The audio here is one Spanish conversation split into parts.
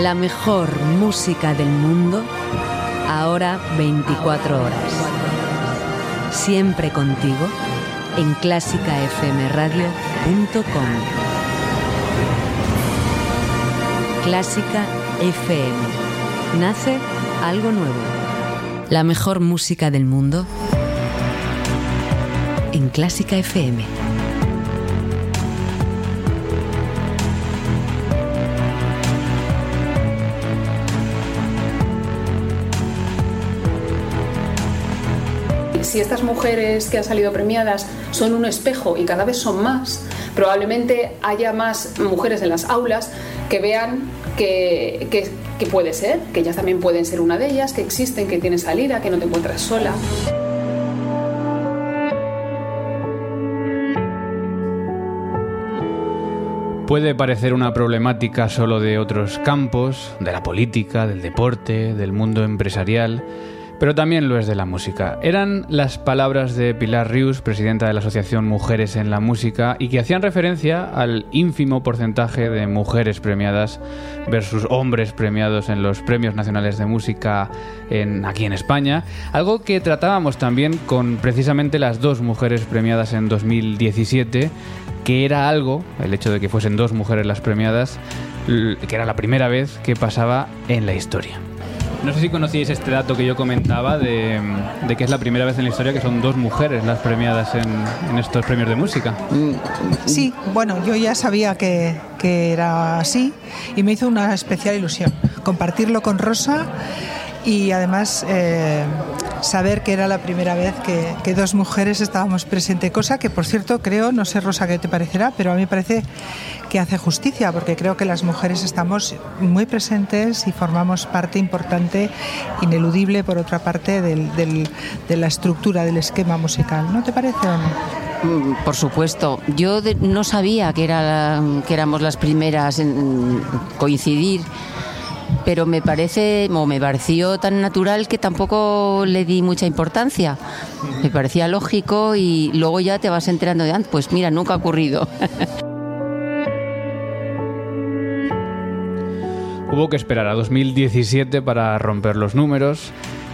La mejor música del mundo, ahora 24 horas. Siempre contigo en clásicafmradio.com. Clásica FM. Nace algo nuevo. La mejor música del mundo en Clásica FM. Si estas mujeres que han salido premiadas son un espejo y cada vez son más, probablemente haya más mujeres en las aulas que vean que, puede ser, que ellas también pueden ser una de ellas, que existen, que tienen salida, que no te encuentras sola. Puede parecer una problemática solo de otros campos, de la política, del deporte, del mundo empresarial, pero también lo es de la música. Eran las palabras de Pilar Rius, presidenta de la Asociación Mujeres en la Música, y que hacían referencia al ínfimo porcentaje de mujeres premiadas versus hombres premiados en los Premios Nacionales de Música aquí en España, algo que tratábamos también con precisamente las dos mujeres premiadas en 2017, que era algo, el hecho de que fuesen dos mujeres las premiadas, que era la primera vez que pasaba en la historia. No sé si conocíais este dato que yo comentaba de, que es la primera vez en la historia que son dos mujeres las premiadas en, estos premios de música. Sí, bueno, yo ya sabía que, era así y me hizo una especial ilusión compartirlo con Rosa y además eh, saber que era la primera vez que, dos mujeres estábamos presentes, cosa que por cierto creo, no sé Rosa qué te parecerá, pero a mí parece que hace justicia, porque creo que las mujeres estamos muy presentes y formamos parte importante, ineludible por otra parte, de la estructura del esquema musical. ¿No te parece mm, Por supuesto. Yo no sabía que, era, que éramos las primeras en coincidir pero me parece o me pareció tan natural que tampoco le di mucha importancia. Me parecía lógico y luego ya te vas enterando de antes, pues mira, nunca ha ocurrido. Hubo que esperar a 2017 para romper los números.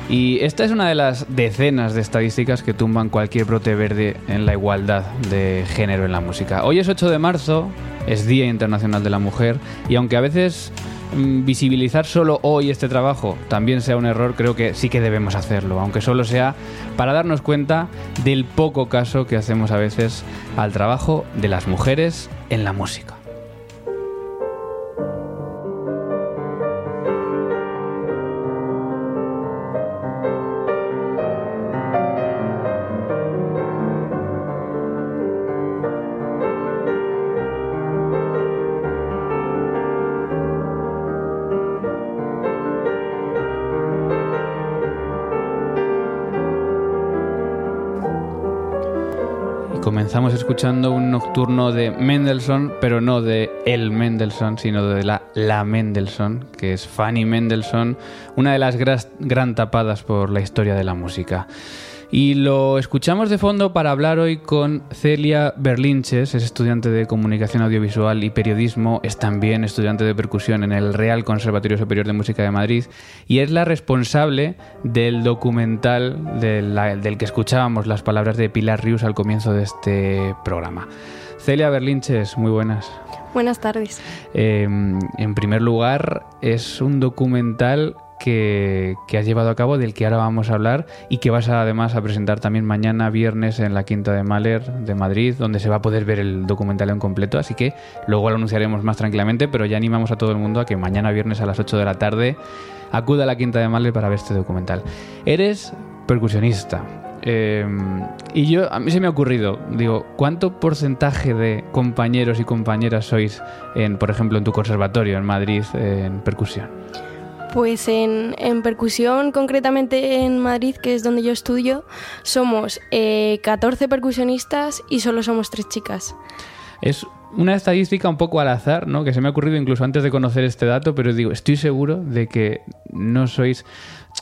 Y esta es una de las decenas de estadísticas que tumban cualquier brote verde en la igualdad de género en la música. Hoy es 8 de marzo, es Día Internacional de la Mujer, y aunque a veces visibilizar solo hoy este trabajo también sea un error, creo que sí que debemos hacerlo, aunque solo sea para darnos cuenta del poco caso que hacemos a veces al trabajo de las mujeres en la música. Comenzamos escuchando un nocturno de Mendelssohn, pero no de el Mendelssohn, sino de la La Mendelssohn, que es Fanny Mendelssohn, una de las gran tapadas por la historia de la música. Y lo escuchamos de fondo para hablar hoy con Celia Berlinches, es estudiante de Comunicación Audiovisual y Periodismo, es también estudiante de percusión en el Real Conservatorio Superior de Música de Madrid y es la responsable del documental del, que escuchábamos las palabras de Pilar Rius al comienzo de este programa. Celia Berlinches, muy buenas. Buenas tardes. Em, en primer lugar, es un documental que, has llevado a cabo, del que ahora vamos a hablar y que vas además a presentar también mañana viernes en la Quinta de Mahler de Madrid, donde se va a poder ver el documental en completo. Así que luego lo anunciaremos más tranquilamente, pero ya animamos a todo el mundo a que mañana viernes a las 8 de la tarde acuda a la Quinta de Male para ver este documental. Eres percusionista. eh, y yo, a mí se me ha ocurrido, digo, ¿cuánto porcentaje de compañeros y compañeras sois, en, por ejemplo, en tu conservatorio en Madrid, en percusión? Pues en, en percusión, concretamente en Madrid, que es donde yo estudio, somos eh, 14 percusionistas y solo somos tres chicas. Es una estadística un poco al azar, ¿no? Que se me ha ocurrido incluso antes de conocer este dato, pero digo, estoy seguro de que no sois...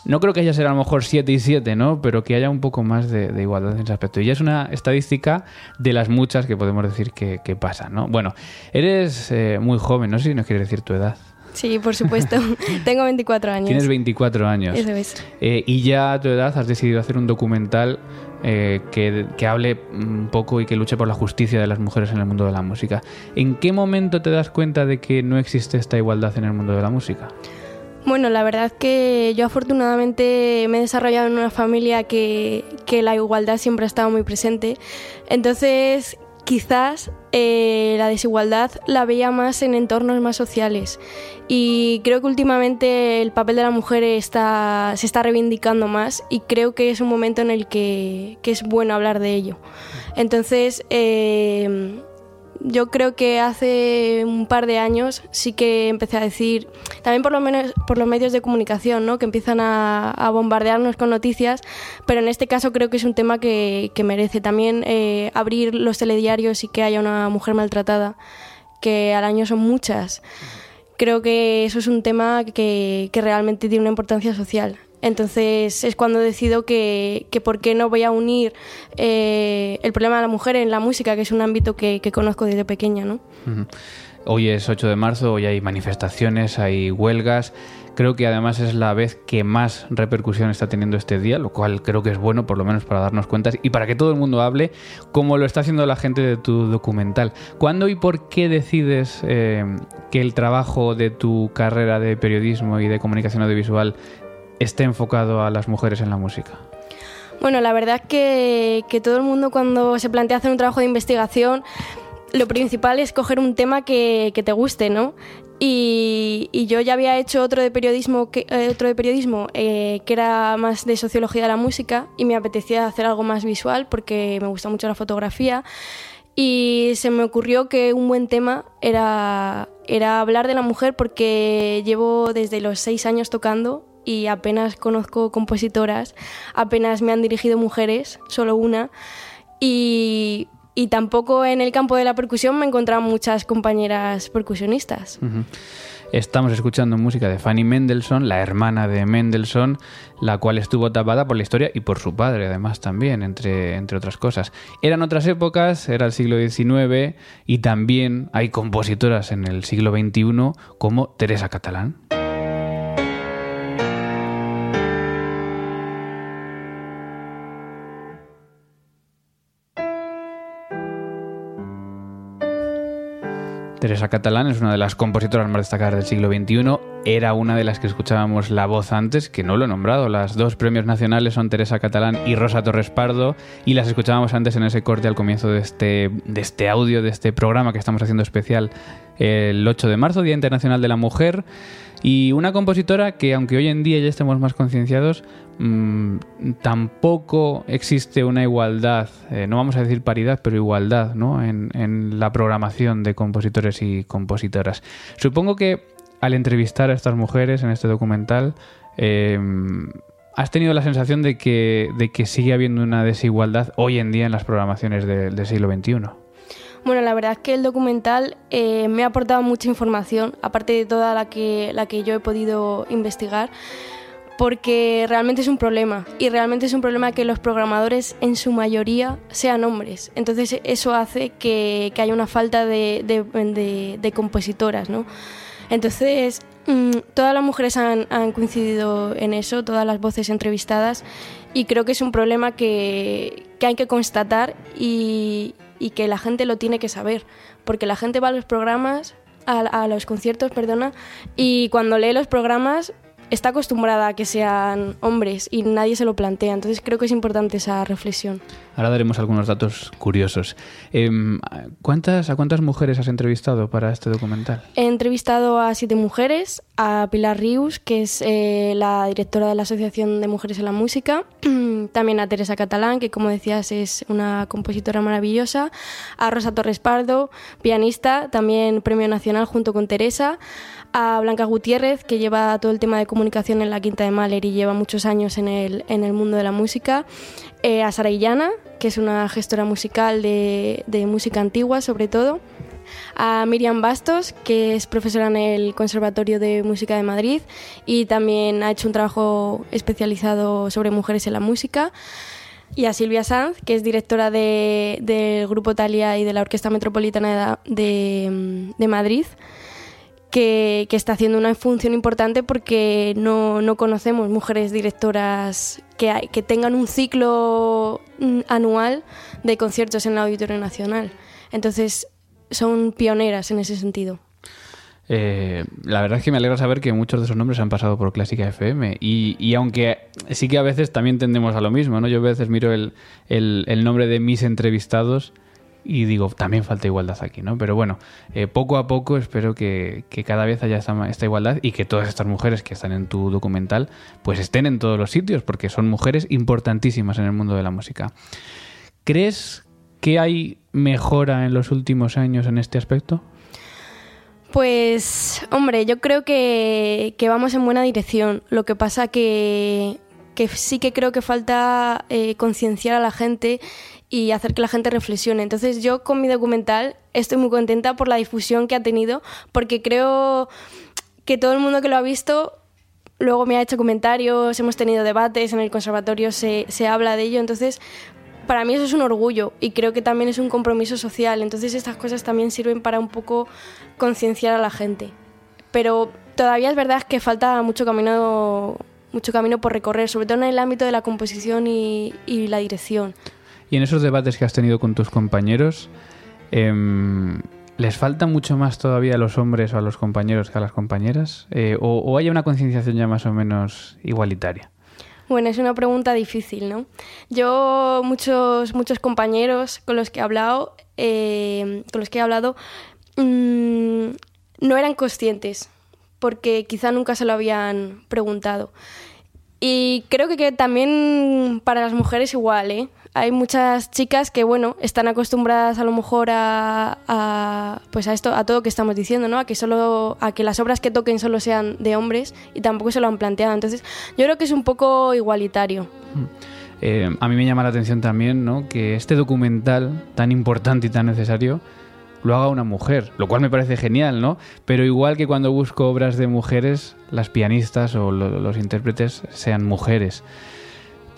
No creo que haya ser a lo mejor 7 y 7, ¿no? Pero que haya un poco más de, igualdad en ese aspecto. Y ya es una estadística de las muchas que podemos decir que, pasan, ¿no? Bueno, eres eh, muy joven, no sé si nos quieres decir tu edad. Sí, por supuesto. Tengo 24 años. Tienes 24 años. Eso es. Eh, y ya a tu edad has decidido hacer un documental eh, que, que hable un poco y que luche por la justicia de las mujeres en el mundo de la música. ¿En qué momento te das cuenta de que no existe esta igualdad en el mundo de la música? Bueno, la verdad que yo afortunadamente me he desarrollado en una familia que, que la igualdad siempre ha estado muy presente. Entonces, quizás eh, la desigualdad la veía más en entornos más sociales. Y creo que últimamente el papel de la mujer se está reivindicando más y creo que es un momento en el que, que es bueno hablar de ello. Entonces, eh, yo creo que hace un par de años sí que empecé a decir, también por lo menos por los medios de comunicación, ¿no? que empiezan a, bombardearnos con noticias, pero en este caso creo que es un tema que, merece también eh, abrir los telediarios y que haya una mujer maltratada, que al año son muchas. Creo que eso es un tema que realmente tiene una importancia social. Entonces es cuando decido que, que por qué no voy a unir eh, el problema de la mujer en la música, que es un ámbito que, conozco desde pequeña, ¿no? Hoy es 8 de marzo, hoy hay manifestaciones, hay huelgas. Creo que además es la vez que más repercusión está teniendo este día, lo cual creo que es bueno, por lo menos para darnos cuenta y para que todo el mundo hable, como lo está haciendo la gente de tu documental. ¿Cuándo y por qué decides eh, que el trabajo de tu carrera de periodismo y de comunicación audiovisual esté enfocado a las mujeres en la música? Bueno, la verdad que, que todo el mundo cuando se plantea hacer un trabajo de investigación, lo principal es coger un tema que, que te guste, ¿no? Y, y yo ya había hecho otro de periodismo, que, eh, otro de periodismo eh, que era más de sociología de la música y me apetecía hacer algo más visual porque me gusta mucho la fotografía. Y se me ocurrió que un buen tema era, era hablar de la mujer porque llevo desde los seis años tocando y apenas conozco compositoras, apenas me han dirigido mujeres, solo una. Y, y tampoco en el campo de la percusión me encontrado muchas compañeras percusionistas. Estamos escuchando música de Fanny Mendelssohn, la hermana de Mendelssohn, la cual estuvo tapada por la historia y por su padre, además, también, entre, entre otras cosas. Eran otras épocas, era el siglo XIX y también hay compositoras en el siglo XXI como Teresa Catalán. Teresa Catalán es una de las compositoras más destacadas del siglo XXI. Era una de las que escuchábamos la voz antes, que no lo he nombrado. Las dos premios nacionales son Teresa Catalán y Rosa Torres Pardo, y las escuchábamos antes en ese corte al comienzo de este, de este audio, de este programa que estamos haciendo especial el 8 de marzo, Día Internacional de la Mujer. Y una compositora que, aunque hoy en día ya estemos más concienciados, mmm, tampoco existe una igualdad, eh, no vamos a decir paridad, pero igualdad ¿no? en la programación de compositores y compositoras. Supongo que al entrevistar a estas mujeres en este documental, eh, has tenido la sensación de que, de que sigue habiendo una desigualdad hoy en día en las programaciones de- del siglo XXI. Bueno, la verdad es que el documental eh, me ha aportado mucha información, aparte de toda la que, la que yo he podido investigar, porque realmente es un problema y realmente es un problema que los programadores en su mayoría sean hombres. Entonces eso hace que, que haya una falta de- de compositoras, ¿no? Entonces mm, todas las mujeres han, han coincidido en eso, todas las voces entrevistadas y creo que es un problema que, que hay que constatar y, y que la gente lo tiene que saber, porque la gente va a los programas, a, a los conciertos, perdona, y cuando lee los programas está acostumbrada a que sean hombres y nadie se lo plantea. Entonces creo que es importante esa reflexión. Ahora daremos algunos datos curiosos. Em, ¿cuántas, ¿A cuántas mujeres has entrevistado para este documental? He entrevistado a siete mujeres, a Pilar Rius, que es eh, la directora de la Asociación de Mujeres en la Música, también a Teresa Catalán, que como decías es una compositora maravillosa, a Rosa Torres Pardo, pianista, también Premio Nacional junto con Teresa, a Blanca Gutiérrez, que lleva todo el tema de comunicación en la Quinta de Mahler y lleva muchos años en el, en el mundo de la música, eh, a Sara Illana, que es una gestora musical de, de música antigua sobre todo, a Miriam Bastos, que es profesora en el Conservatorio de Música de Madrid y también ha hecho un trabajo especializado sobre mujeres en la música. Y a Silvia Sanz, que es directora del Grupo Talia y de la Orquesta Metropolitana de, Madrid, que, está haciendo una función importante porque no, conocemos mujeres directoras que, que tengan un ciclo mm, anual de conciertos en el Auditorio Nacional. Entonces, son pioneras en ese sentido. Eh, la verdad es que me alegra saber que muchos de esos nombres han pasado por Clásica FM y, y, aunque sí que a veces también tendemos a lo mismo, ¿no? Yo a veces miro el, el, nombre de mis entrevistados y digo, también falta igualdad aquí, ¿no? Pero bueno, eh, poco a poco espero que, que cada vez haya esta, igualdad y que todas estas mujeres que están en tu documental pues estén en todos los sitios porque son mujeres importantísimas en el mundo de la música. ¿Crees ¿Qué hay mejora en los últimos años en este aspecto? Pues, hombre, yo creo que, vamos en buena dirección. Lo que pasa que, que sí que creo que falta eh, concienciar a la gente y hacer que la gente reflexione. Entonces yo con mi documental estoy muy contenta por la difusión que ha tenido, porque creo que todo el mundo que lo ha visto luego me ha hecho comentarios, hemos tenido debates, en el conservatorio se, se habla de ello, entonces para mí eso es un orgullo y creo que también es un compromiso social. Entonces estas cosas también sirven para un poco concienciar a la gente. Pero todavía es verdad que falta mucho camino, mucho camino por recorrer, sobre todo en el ámbito de la composición y, la dirección. Y en esos debates que has tenido con tus compañeros, em, ¿les falta mucho más todavía a los hombres o a los compañeros que a las compañeras? Eh, o, ¿O hay una concienciación ya más o menos igualitaria? Bueno, es una pregunta difícil, ¿no? Yo, muchos, muchos compañeros con los que he hablado, eh, con los que he hablado, mm, no eran conscientes, porque quizá nunca se lo habían preguntado. Y creo que, que también para las mujeres igual, ¿eh? Hay muchas chicas que, bueno, están acostumbradas a lo mejor a, pues a esto, a todo que estamos diciendo, ¿no? A que solo, a que las obras que toquen solo sean de hombres y tampoco se lo han planteado. Entonces, yo creo que es un poco igualitario. Mm. Eh, a mí me llama la atención también, ¿no? Que este documental tan importante y tan necesario lo haga una mujer, lo cual me parece genial, ¿no? Pero igual que cuando busco obras de mujeres, las pianistas o los intérpretes sean mujeres.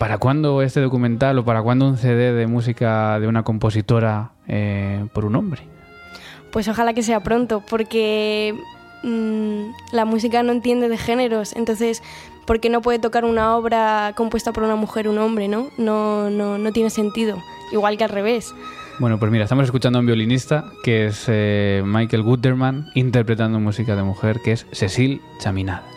¿Para cuándo este documental o para cuándo un CD de música de una compositora eh, por un hombre? Pues ojalá que sea pronto, porque mm, la música no entiende de géneros, entonces, ¿por qué no puede tocar una obra compuesta por una mujer un hombre, no? No, no, no tiene sentido, igual que al revés. Bueno, pues mira, estamos escuchando a un violinista que es eh, Michael Guterman interpretando música de mujer que es Cecil Chaminade.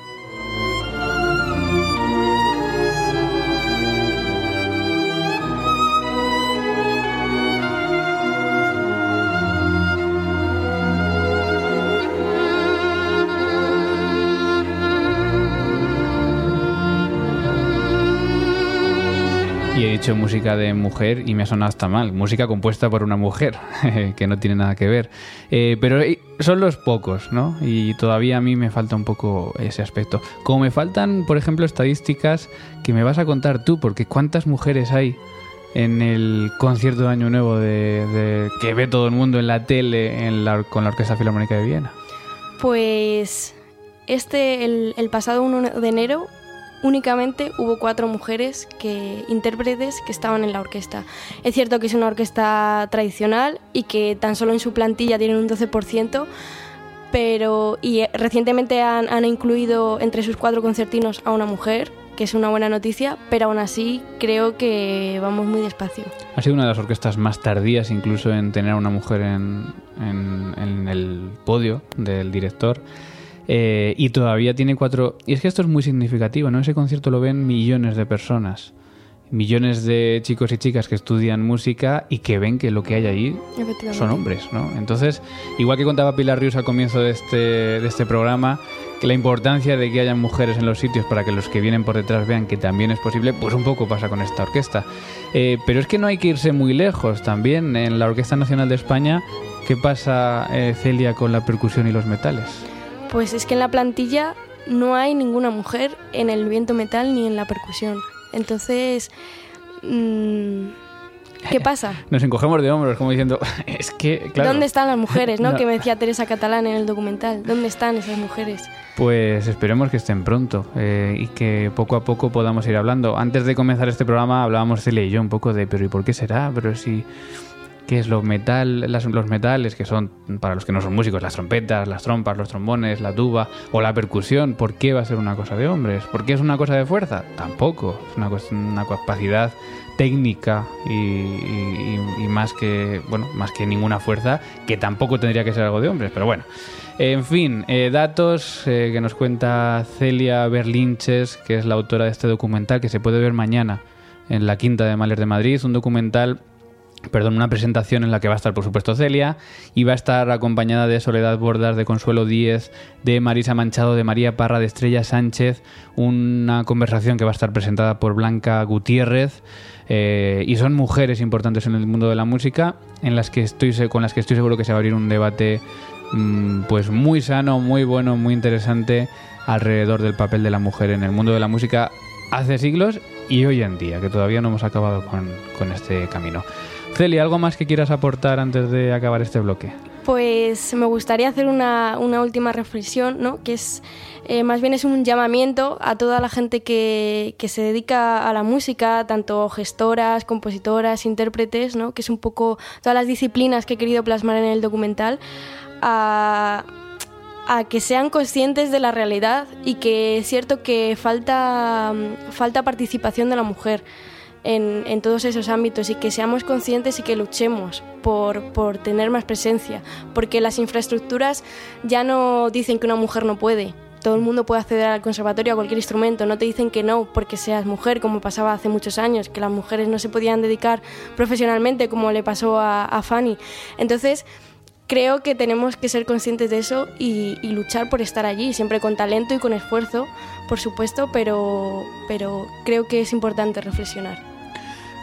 Hecho música de mujer y me ha sonado hasta mal. Música compuesta por una mujer, que no tiene nada que ver. Eh, pero eh, son los pocos, ¿no? Y todavía a mí me falta un poco ese aspecto. Como me faltan, por ejemplo, estadísticas que me vas a contar tú, porque ¿cuántas mujeres hay? en el concierto de Año Nuevo de, que ve todo el mundo en la tele en la, con la Orquesta Filarmónica de Viena? Pues este, el, el pasado 1 de enero únicamente hubo cuatro mujeres que intérpretes que estaban en la orquesta. Es cierto que es una orquesta tradicional y que tan solo en su plantilla tienen un 12%, pero y recientemente han, han incluido entre sus cuatro concertinos a una mujer, que es una buena noticia, pero aún así creo que vamos muy despacio. Ha sido una de las orquestas más tardías incluso en tener a una mujer en, en el podio del director. Eh, y todavía tiene cuatro... Y es que esto es muy significativo, ¿no? Ese concierto lo ven millones de personas. millones de chicos y chicas que estudian música y que ven que lo que hay ahí Efectivamente. son hombres, ¿no? Entonces, igual que contaba Pilar Ríos al comienzo de este, de este programa, que la importancia de que haya mujeres en los sitios para que los que vienen por detrás vean que también es posible, pues un poco pasa con esta orquesta. Eh, pero es que no hay que irse muy lejos también. En la Orquesta Nacional de España, ¿qué pasa, eh, Celia, con la percusión y los metales? Pues es que en la plantilla no hay ninguna mujer en el viento metal ni en la percusión. Entonces, mm, ¿qué pasa? Nos encogemos de hombros, como diciendo, es que, claro. ¿Dónde están las mujeres, no? No. Que me decía Teresa Catalán en el documental. ¿Dónde están esas mujeres? Pues esperemos que estén pronto eh, y que poco a poco podamos ir hablando. Antes de comenzar este programa hablábamos Celia y yo un poco de, pero ¿y por qué será? Pero si, ¿qué es lo metal, las- los metales que son, para los que no son músicos, las trompetas, las trompas, los trombones, la tuba o la percusión? ¿Por qué va a ser una cosa de hombres? ¿Por qué es una cosa de fuerza? Tampoco. Es una, una capacidad técnica y, más que bueno más que ninguna fuerza que tampoco tendría que ser algo de hombres pero bueno en fin, eh, datos eh, que nos cuenta Celia Berlinches, que es la autora de este documental que se puede ver mañana en la Quinta de Maler de Madrid. Un documental, perdón, una presentación en la que va a estar, por supuesto, Celia y va a estar acompañada de Soledad Bordas, de Consuelo Díez, de Marisa Manchado, de María Parra, de Estrella Sánchez. Una conversación que va a estar presentada por Blanca Gutiérrez. eh, y son mujeres importantes en el mundo de la música, en las que estoy, con las que estoy seguro que se va a abrir un debate mm, pues muy sano, muy bueno, muy interesante alrededor del papel de la mujer en el mundo de la música hace siglos y hoy en día, que todavía no hemos acabado con, este camino. Celia, ¿algo más que quieras aportar antes de acabar este bloque? Pues me gustaría hacer una, una última reflexión, ¿no? Que es eh, más bien es un llamamiento a toda la gente que, que se dedica a la música, tanto gestoras, compositoras, intérpretes, ¿no? Que es un poco todas las disciplinas que he querido plasmar en el documental, a, a que sean conscientes de la realidad y que es cierto que falta, mm, falta participación de la mujer en, en todos esos ámbitos y que seamos conscientes y que luchemos por, por tener más presencia, porque las infraestructuras ya no dicen que una mujer no puede. Todo el mundo puede acceder al conservatorio a cualquier instrumento, no te dicen que no porque seas mujer, como pasaba hace muchos años, que las mujeres no se podían dedicar profesionalmente como le pasó a, a Fanny. Entonces, creo que tenemos que ser conscientes de eso y, y luchar por estar allí, siempre con talento y con esfuerzo, por supuesto, pero, pero creo que es importante reflexionar.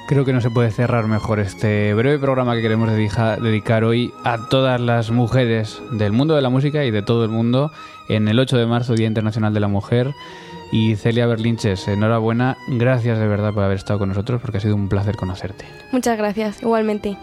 Creo que no se puede cerrar mejor este breve programa que queremos dedija- dedicar hoy a todas las mujeres del mundo de la música y de todo el mundo en el 8 de marzo, Día Internacional de la Mujer. Y Celia Berlinches, enhorabuena, gracias de verdad por haber estado con nosotros porque ha sido un placer conocerte. Muchas gracias, igualmente.